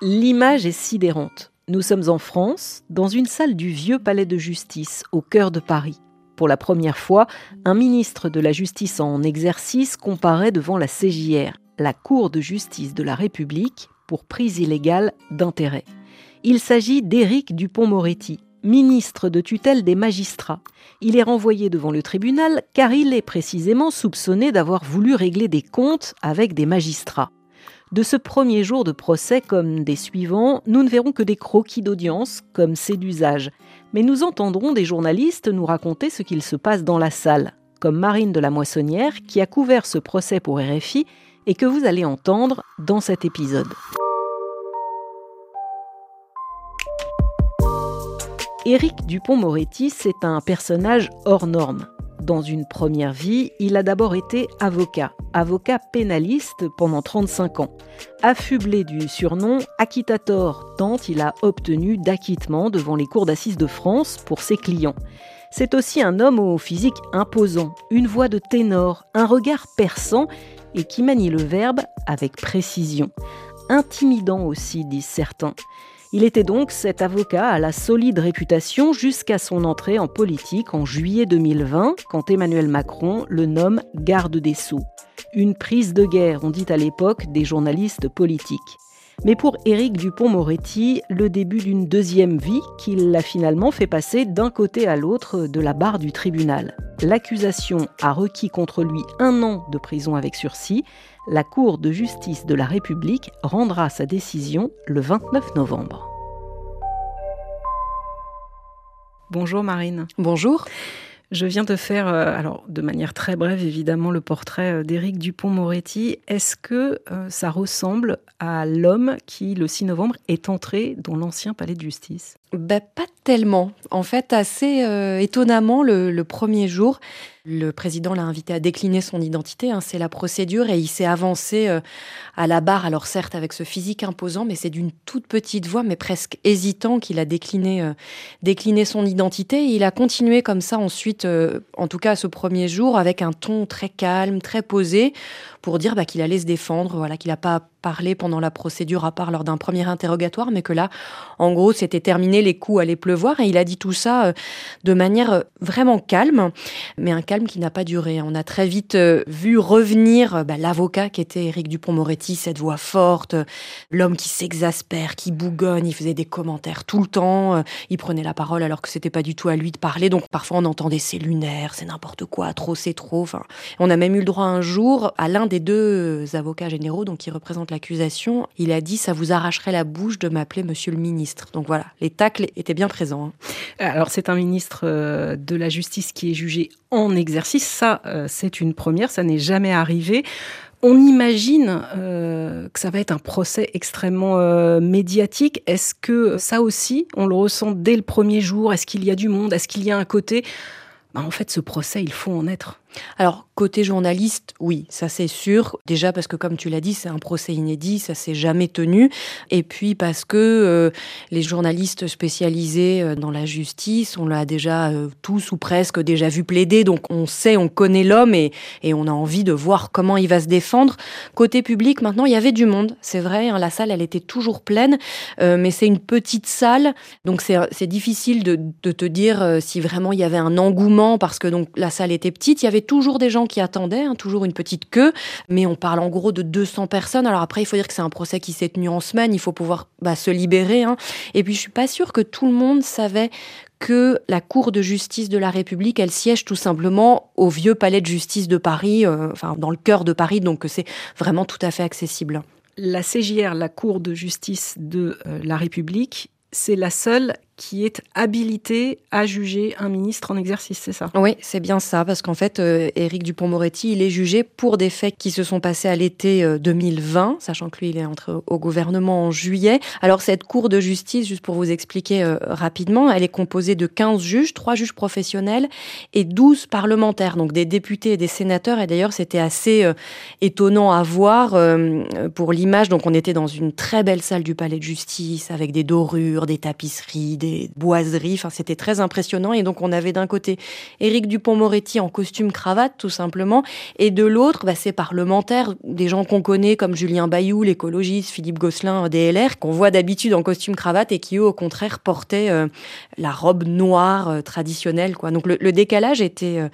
L'image est sidérante. Nous sommes en France, dans une salle du vieux palais de justice, au cœur de Paris. Pour la première fois, un ministre de la Justice en exercice comparaît devant la CJR, la Cour de justice de la République, pour prise illégale d'intérêt. Il s'agit d'Éric Dupont-Moretti, ministre de tutelle des magistrats. Il est renvoyé devant le tribunal car il est précisément soupçonné d'avoir voulu régler des comptes avec des magistrats. De ce premier jour de procès comme des suivants, nous ne verrons que des croquis d'audience, comme c'est d'usage. Mais nous entendrons des journalistes nous raconter ce qu'il se passe dans la salle, comme Marine de la Moissonnière qui a couvert ce procès pour RFI et que vous allez entendre dans cet épisode. Éric Dupont-Moretti, c'est un personnage hors norme. Dans une première vie, il a d'abord été avocat, avocat pénaliste pendant 35 ans. Affublé du surnom acquittator, tant il a obtenu d'acquittement devant les cours d'assises de France pour ses clients. C'est aussi un homme au physique imposant, une voix de ténor, un regard perçant et qui manie le verbe avec précision. Intimidant aussi, disent certains. Il était donc cet avocat à la solide réputation jusqu'à son entrée en politique en juillet 2020, quand Emmanuel Macron le nomme garde des sceaux. Une prise de guerre, on dit à l'époque, des journalistes politiques. Mais pour Éric Dupont-Moretti, le début d'une deuxième vie qui l'a finalement fait passer d'un côté à l'autre de la barre du tribunal. L'accusation a requis contre lui un an de prison avec sursis la Cour de justice de la République rendra sa décision le 29 novembre. Bonjour Marine. Bonjour. Je viens de faire, euh, alors de manière très brève évidemment, le portrait euh, d'Éric Dupont-Moretti. Est-ce que euh, ça ressemble à l'homme qui, le 6 novembre, est entré dans l'ancien palais de justice? Ben, Pas tellement. En fait, assez étonnamment, le, premier jour, le président l'a invité à décliner son identité. Hein, c'est la procédure et il s'est avancé à la barre. Alors certes, avec ce physique imposant, mais c'est d'une toute petite voix, mais presque hésitant, qu'il a décliné, décliné son identité. Et il a continué comme ça ensuite euh, en tout cas ce premier jour, avec un ton très calme, très posé, pour dire bah, qu'il allait se défendre, voilà, qu'il n'a pas parlé pendant la procédure à part lors d'un premier interrogatoire, mais que là, en gros, c'était terminé, les coups allaient pleuvoir, et il a dit tout ça euh, de manière euh, vraiment calme, mais un calme qui n'a pas duré. On a très vite vu revenir bah, l'avocat qui était Éric Dupont-Moretti, cette voix forte, l'homme qui s'exaspère, qui bougonne, il faisait des commentaires tout le temps, il prenait la parole alors que c'était pas du tout à lui de parler, donc parfois on entendait c'est lunaire, c'est n'importe quoi, trop c'est trop. Enfin, on a même eu le droit un jour à l'un des deux avocats généraux, donc qui représente l'accusation, il a dit ça vous arracherait la bouche de m'appeler Monsieur le ministre. Donc voilà, les tacles étaient bien présents. Hein. Alors c'est un ministre euh, de la justice qui est jugé en exercice. Ça, euh, c'est une première, ça n'est jamais arrivé. On imagine euh, que ça va être un procès extrêmement médiatique. Est-ce que ça aussi, on le ressent dès le premier jour? Est-ce qu'il y a du monde? Est-ce qu'il y a un côté? Bah, En fait, ce procès, il faut en être. Alors, côté journaliste, oui, ça c'est sûr. Déjà parce que, comme tu l'as dit, c'est un procès inédit, ça s'est jamais tenu. Et puis parce que euh, les journalistes spécialisés euh, dans la justice, on l'a déjà euh, tous ou presque déjà vu plaider. Donc, on sait, on connaît l'homme et, on a envie de voir comment il va se défendre. Côté public, maintenant, il y avait du monde. C'est vrai, hein, la salle, elle était toujours pleine, mais c'est une petite salle. Donc, c'est difficile de, de, te dire si vraiment il y avait un engouement parce que donc la salle était petite. Il y avait toujours des gens qui attendaient, hein, toujours une petite queue, mais on parle en gros de 200 personnes. Alors après, il faut dire que c'est un procès qui s'est tenu en semaine, il faut pouvoir bah, se libérer. Hein. Et puis je suis pas sûre que tout le monde savait que la Cour de justice de la République, elle siège tout simplement au vieux palais de justice de Paris, euh, enfin dans le cœur de Paris, donc c'est vraiment tout à fait accessible. La CJR, la Cour de justice de euh, la République, c'est la seule qui est habilité à juger un ministre en exercice, c'est ça? Oui, c'est bien ça, parce qu'en fait, euh, Éric Dupont-Moretti, il est jugé pour des faits qui se sont passés à l'été 2020, euh, sachant que lui, il est entré au gouvernement en juillet. Alors, cette cour de justice, juste pour vous expliquer euh, rapidement, elle est composée de 15 juges, 3 juges professionnels et 12 parlementaires, donc des députés et des sénateurs. Et d'ailleurs, c'était assez étonnant à voir pour l'image. Donc, on était dans une très belle salle du palais de justice avec des dorures, des tapisseries, des des boiseries. Enfin, c'était très impressionnant. Et donc, on avait d'un côté Éric Dupont-Moretti en costume cravate, tout simplement, et de l'autre, bah, ces parlementaires, des gens qu'on connaît comme Julien Bayou, l'écologiste, Philippe Gosselin, DLR, qu'on voit d'habitude en costume cravate et qui, eux, au contraire, portaient euh, la robe noire euh, traditionnelle. Quoi. Donc, le, décalage était, euh,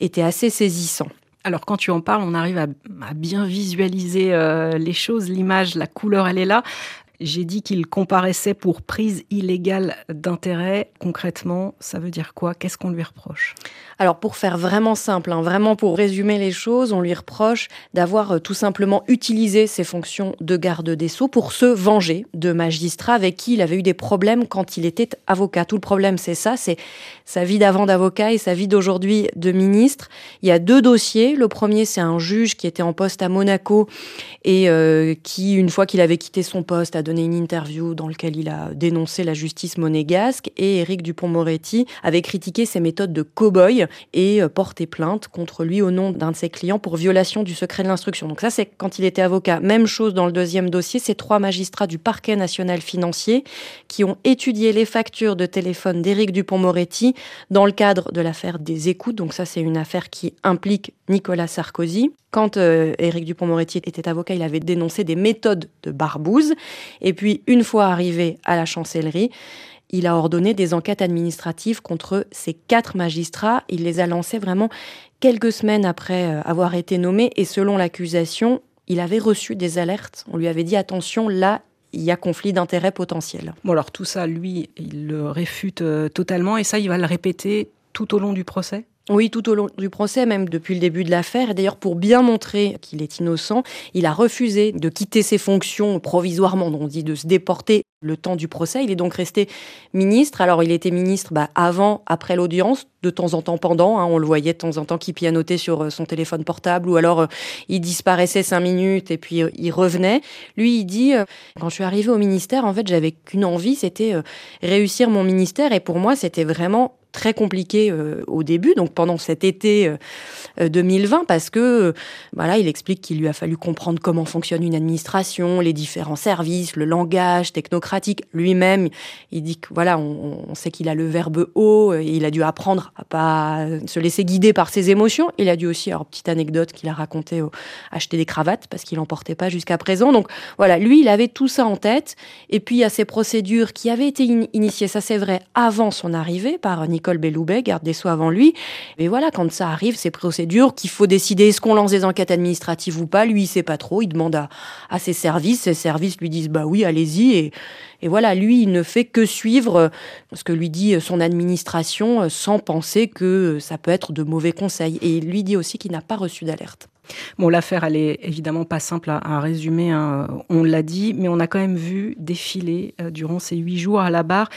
était assez saisissant. Alors quand tu en parles, on arrive à, bien visualiser les choses, l'image, la couleur, elle est là. J'ai dit qu'il comparaissait pour prise illégale d'intérêt. Concrètement, ça veut dire quoi? Qu'est-ce qu'on lui reproche? Alors pour faire vraiment simple, hein, vraiment pour résumer les choses, on lui reproche d'avoir euh, tout simplement utilisé ses fonctions de garde des sceaux pour se venger de magistrats avec qui il avait eu des problèmes quand il était avocat. Tout le problème, c'est ça, c'est sa vie d'avant d'avocat et sa vie d'aujourd'hui de ministre. Il y a deux dossiers. Le premier, c'est un juge qui était en poste à Monaco et euh, qui, une fois qu'il avait quitté son poste, a donné une interview dans laquelle il a dénoncé la justice monégasque et Éric Dupont-Moretti avait critiqué ses méthodes de cow-boy et euh, porté plainte contre lui au nom d'un de ses clients pour violation du secret de l'instruction. Donc ça, c'est quand il était avocat. Même chose dans le deuxième dossier, c'est trois magistrats du parquet national financier qui ont étudié les factures de téléphone d'Éric Dupont-Moretti dans le cadre de l'affaire des écoutes. Donc ça, c'est une affaire qui implique Nicolas Sarkozy. Quand euh, Éric Dupont-Moretti était avocat, il avait dénoncé des méthodes de barbouze. Et puis, une fois arrivé à la chancellerie, il a ordonné des enquêtes administratives contre ces quatre magistrats. Il les a lancées vraiment quelques semaines après euh, avoir été nommé. Et selon l'accusation, il avait reçu des alertes. On lui avait dit attention, là, il y a conflit d'intérêts potentiel. Bon, alors tout ça, lui, il le réfute euh, totalement. Et ça, il va le répéter tout au long du procès? Oui, tout au long du procès, même depuis le début de l'affaire. Et d'ailleurs, pour bien montrer qu'il est innocent, il a refusé de quitter ses fonctions provisoirement, on dit de se déporter le temps du procès. Il est donc resté ministre. Alors, il était ministre bah, avant, après l'audience, de temps en temps pendant. Hein. on le voyait de temps en temps qui pianotait sur euh, son téléphone portable ou alors euh, il disparaissait cinq minutes et puis euh, il revenait. Lui, il dit quand je suis arrivé au ministère, en fait, j'avais qu'une envie, c'était réussir mon ministère. Et pour moi, c'était vraiment très compliqué au début, donc pendant cet été 2020, parce que voilà, il explique qu'il lui a fallu comprendre comment fonctionne une administration, les différents services, le langage technocratique lui-même, il dit que voilà, on, sait qu'il a le verbe haut et il a dû apprendre à pas se laisser guider par ses émotions. Il a dû aussi, alors petite anecdote qu'il a raconté, acheter des cravates parce qu'il n'en portait pas jusqu'à présent. Donc voilà, lui, il avait tout ça en tête. Et puis il y a ces procédures qui avaient été initiées, ça c'est vrai, avant son arrivée par Nicole Belloubet, garde des avant lui. Mais voilà, quand ça arrive, ces procédures qu'il faut décider est-ce qu'on lance des enquêtes administratives ou pas, lui, il sait pas trop. Il demande à, à ses services, ses services lui disent bah oui, allez-y et et voilà, lui, il ne fait que suivre euh, ce que lui dit euh, son administration euh, sans penser que ça peut être de mauvais conseils. Et il lui dit aussi qu'il n'a pas reçu d'alerte. Bon, l'affaire, elle est évidemment pas simple à, résumer, hein. on l'a dit, mais on a quand même vu défiler durant ces huit jours à la barre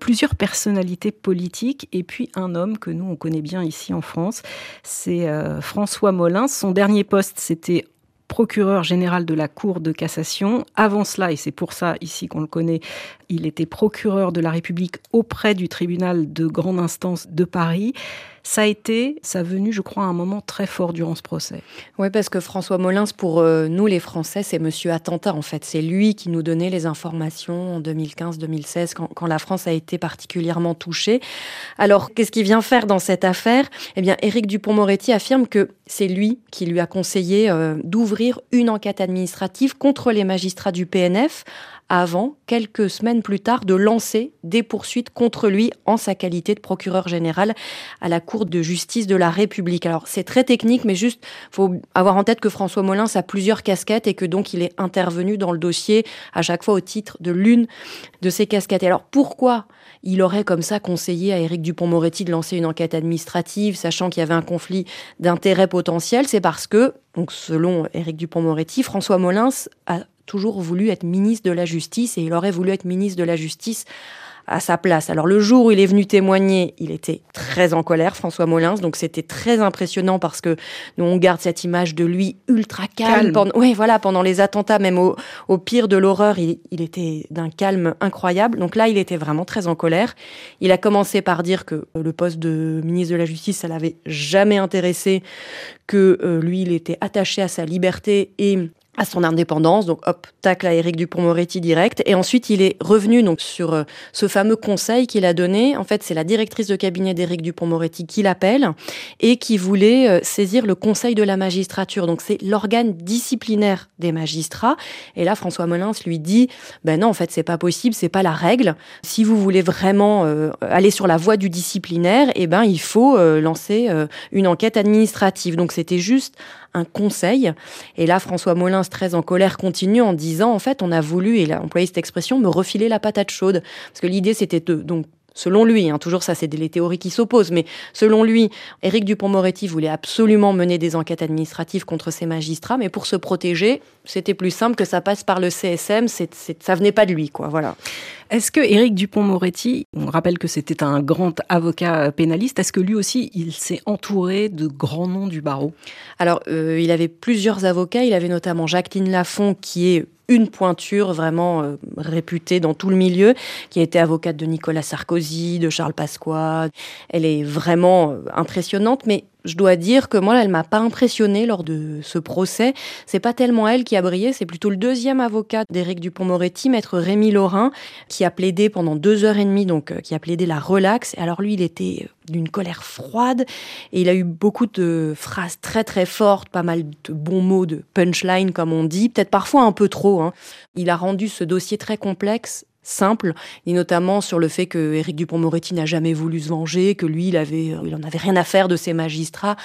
plusieurs personnalités politiques et puis un homme que nous on connaît bien ici en France, c'est François Molins. Son dernier poste c'était procureur général de la Cour de cassation. Avant cela, et c'est pour ça ici qu'on le connaît, il était procureur de la République auprès du tribunal de grande instance de Paris. Ça a été sa venue, je crois, à un moment très fort durant ce procès. Oui, parce que François Molins, pour euh, nous les Français, c'est Monsieur Attentat en fait. C'est lui qui nous donnait les informations en 2015-2016, quand, la France a été particulièrement touchée. Alors, qu'est-ce qu'il vient faire dans cette affaire? Eh bien, Éric Dupont-Moretti affirme que c'est lui qui lui a conseillé euh, d'ouvrir une enquête administrative contre les magistrats du PNF avant, quelques semaines plus tard, de lancer des poursuites contre lui en sa qualité de procureur général à la Cour de justice de la République. Alors c'est très technique, mais juste faut avoir en tête que François Molins a plusieurs casquettes et que donc il est intervenu dans le dossier à chaque fois au titre de l'une de ces casquettes. alors pourquoi il aurait comme ça conseillé à Éric Dupont-Moretti de lancer une enquête administrative, sachant qu'il y avait un conflit d'intérêts potentiel C'est parce que, donc selon Éric Dupont-Moretti, François Molins a toujours voulu être ministre de la Justice et il aurait voulu être ministre de la Justice à sa place. Alors le jour où il est venu témoigner, il était très en colère, François Molins, donc c'était très impressionnant parce que nous on garde cette image de lui ultra calme. Pendant, oui, voilà, pendant les attentats, même au, au pire de l'horreur, il, il, était d'un calme incroyable. Donc là, il était vraiment très en colère. Il a commencé par dire que le poste de ministre de la Justice, ça l'avait jamais intéressé, que euh, lui, il était attaché à sa liberté et à son indépendance. Donc hop, tac à Éric Dupont-Moretti direct. Et ensuite, il est revenu donc sur euh, ce fameux conseil qu'il a donné. En fait, c'est la directrice de cabinet d'Éric Dupont-Moretti qui l'appelle et qui voulait euh, saisir le conseil de la magistrature. Donc c'est l'organe disciplinaire des magistrats. Et là, François Molins lui dit, ben non, en fait, c'est pas possible, c'est pas la règle. Si vous voulez vraiment euh, aller sur la voie du disciplinaire, eh ben, il faut lancer une enquête administrative. Donc c'était juste un conseil. Et là, François Molins, très en colère, continue en disant, en fait, on a voulu, et il a employé cette expression, me refiler la patate chaude. Parce que l'idée, c'était de, donc, selon lui, hein, toujours ça, c'est les théories qui s'opposent, mais selon lui, Éric Dupont-Moretti voulait absolument mener des enquêtes administratives contre ces magistrats, mais pour se protéger, c'était plus simple que ça passe par le CSM, c'est, ça venait pas de lui, quoi, voilà. Est-ce que Éric Dupont-Moretti, on rappelle que c'était un grand avocat pénaliste, est-ce que lui aussi, il s'est entouré de grands noms du barreau? Alors, euh, il avait plusieurs avocats. Il avait notamment Jacqueline Lafont, qui est une pointure vraiment euh, réputée dans tout le milieu, qui a été avocate de Nicolas Sarkozy, de Charles Pasqua. Elle est vraiment euh, impressionnante, mais je dois dire que moi, elle m'a pas impressionnée lors de ce procès. C'est pas tellement elle qui a brillé, c'est plutôt le deuxième avocat d'Éric Dupont-Moretti, maître Rémi Laurin, qui a plaidé pendant deux heures et demie, donc euh, qui a plaidé la relaxe. Alors lui, il était euh, d'une colère froide et il a eu beaucoup de phrases très très fortes, pas mal de bons mots, de punchline comme on dit, peut-être parfois un peu trop. Hein. Il a rendu ce dossier très complexe simple, et notamment sur le fait que Éric Dupont-Moretti n'a jamais voulu se venger, que lui, il avait, il en avait rien à faire de ses magistrats.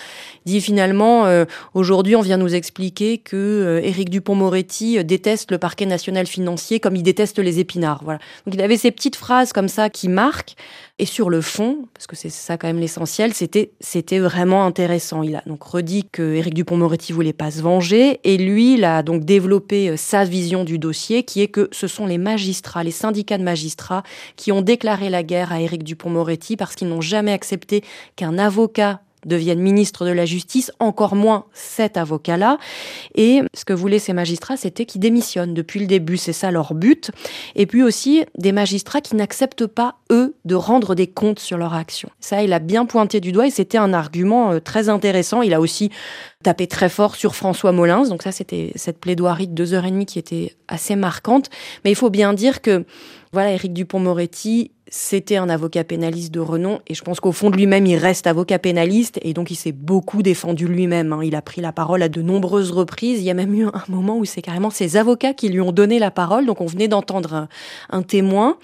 Il dit finalement, euh, aujourd'hui, on vient nous expliquer que euh, Éric Dupont-Moretti déteste le parquet national financier comme il déteste les épinards. Voilà. Donc il avait ces petites phrases comme ça qui marquent. Et sur le fond, parce que c'est ça quand même l'essentiel, c'était c'était vraiment intéressant. Il a donc redit que Éric Dupont-Moretti voulait pas se venger, et lui, il a donc développé euh, sa vision du dossier, qui est que ce sont les magistrats, les syndicats de magistrats, qui ont déclaré la guerre à Éric Dupont-Moretti parce qu'ils n'ont jamais accepté qu'un avocat devienne ministre de la Justice, encore moins cet avocat-là. Et ce que voulaient ces magistrats, c'était qu'ils démissionnent depuis le début, c'est ça leur but. Et puis aussi des magistrats qui n'acceptent pas, eux, de rendre des comptes sur leur action. Ça, il a bien pointé du doigt et c'était un argument euh, très intéressant. Il a aussi tapé très fort sur François Molins. Donc ça, c'était cette plaidoirie de deux heures et demie qui était assez marquante. Mais il faut bien dire que, voilà, Éric Dupont-Moretti, c'était un avocat pénaliste de renom et je pense qu'au fond de lui-même, il reste avocat pénaliste et donc il s'est beaucoup défendu lui-même. Hein. Il a pris la parole à de nombreuses reprises. Il y a même eu un moment où c'est carrément ses avocats qui lui ont donné la parole. Donc on venait d'entendre un, témoin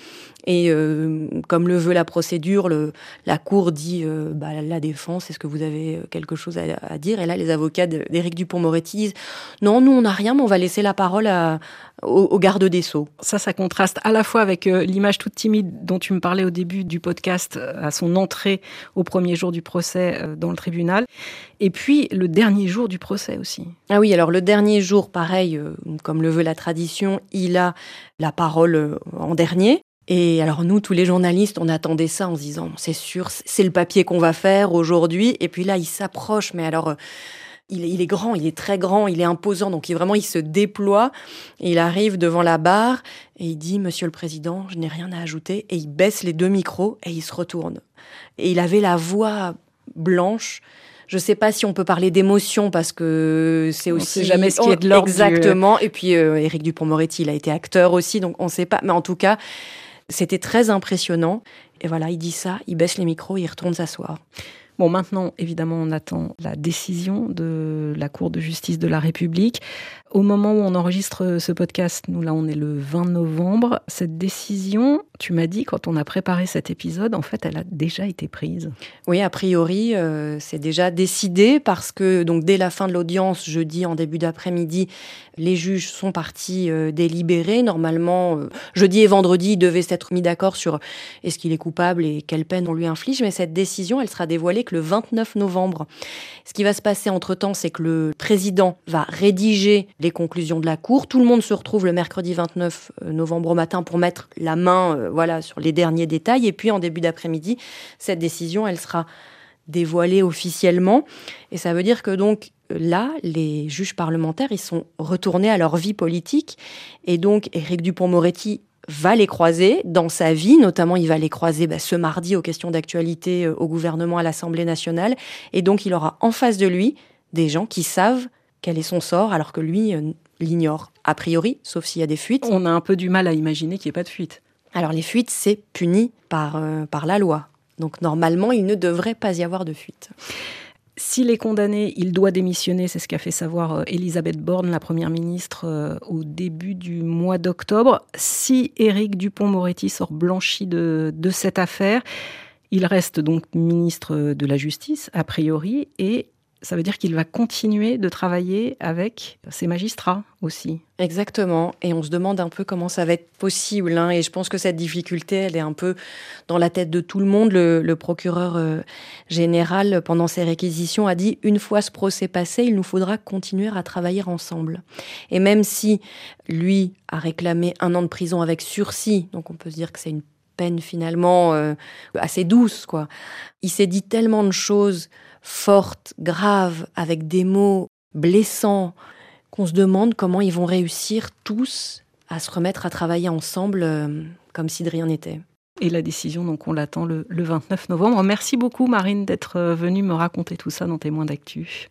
et euh, comme le veut la procédure, le, la cour dit euh, bah, la défense, est-ce que vous avez euh, quelque chose à, dire? Et là, les avocats d'Éric Dupont-Moretti disent non, nous on n'a rien, mais on va laisser la parole à, au, garde des sceaux. Ça, ça contraste à la fois avec l'image toute timide dont tu me parlais au début du podcast, à son entrée au premier jour du procès dans le tribunal, et puis le dernier jour du procès aussi. Ah oui, alors le dernier jour, pareil, comme le veut la tradition, il a la parole en dernier. Et alors nous, tous les journalistes, on attendait ça en se disant, c'est sûr, c'est le papier qu'on va faire aujourd'hui. Et puis là, il s'approche, mais alors... Il est, grand, il est très grand, il est imposant, donc il, vraiment il se déploie. il arrive devant la barre et il dit Monsieur le Président, je n'ai rien à ajouter. Et il baisse les deux micros et il se retourne. Et il avait la voix blanche. Je ne sais pas si on peut parler d'émotion parce que c'est aussi sait jamais ce qui est de l'ordre. Exactement. Et puis euh, Éric Dupont-Moretti, il a été acteur aussi, donc on ne sait pas. Mais en tout cas, c'était très impressionnant. Et voilà, il dit ça, il baisse les micros, il retourne s'asseoir. Bon, maintenant, évidemment, on attend la décision de la Cour de justice de la République. Au moment où on enregistre ce podcast, nous là, on est le 20 novembre. Cette décision, tu m'as dit quand on a préparé cet épisode, en fait, elle a déjà été prise. Oui, a priori, euh, c'est déjà décidé parce que donc dès la fin de l'audience, jeudi en début d'après-midi, les juges sont partis euh, délibérer. Normalement, euh, jeudi et vendredi, ils devaient s'être mis d'accord sur est-ce qu'il est coupable et quelle peine on lui inflige. Mais cette décision, elle sera dévoilée que le 29 novembre. Ce qui va se passer entre-temps, c'est que le président va rédiger les conclusions de la Cour. Tout le monde se retrouve le mercredi 29 euh, novembre au matin pour mettre la main euh, voilà, sur les derniers détails. Et puis en début d'après-midi, cette décision, elle sera dévoilée officiellement. Et ça veut dire que donc là, les juges parlementaires, ils sont retournés à leur vie politique. Et donc, Éric Dupont-Moretti va les croiser dans sa vie, notamment il va les croiser bah, ce mardi aux questions d'actualité euh, au gouvernement à l'Assemblée nationale, et donc il aura en face de lui des gens qui savent quel est son sort, alors que lui, euh, l'ignore a priori, sauf s'il y a des fuites. On a un peu du mal à imaginer qu'il n'y ait pas de fuite. Alors les fuites, c'est puni par, euh, par la loi. Donc normalement, il ne devrait pas y avoir de fuite. S'il est condamné, il doit démissionner, c'est ce qu'a fait savoir euh, Elisabeth Borne, la Première ministre, au début du mois d'octobre. Si Éric Dupont-Moretti sort blanchi de, de cette affaire, il reste donc ministre de la Justice, a priori, et ça veut dire qu'il va continuer de travailler avec ses magistrats aussi. Exactement. Et on se demande un peu comment ça va être possible. Hein. Et je pense que cette difficulté, elle est un peu dans la tête de tout le monde. Le, procureur euh, général, pendant ses réquisitions, a dit une fois ce procès passé, il nous faudra continuer à travailler ensemble. Et même si lui a réclamé un an de prison avec sursis, donc on peut se dire que c'est une finalement euh, assez douce, quoi. Il s'est dit tellement de choses fortes, graves, avec des mots blessants, qu'on se demande comment ils vont réussir tous à se remettre à travailler ensemble euh, comme si de rien n'était. Et la décision, donc, on l'attend le, le 29 novembre. Merci beaucoup, Marine, d'être euh, venue me raconter tout ça dans Témoins d'actu.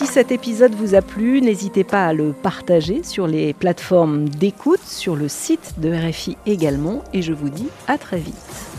Si cet épisode vous a plu, n'hésitez pas à le partager sur les plateformes d'écoute, sur le site de RFI également, et je vous dis à très vite.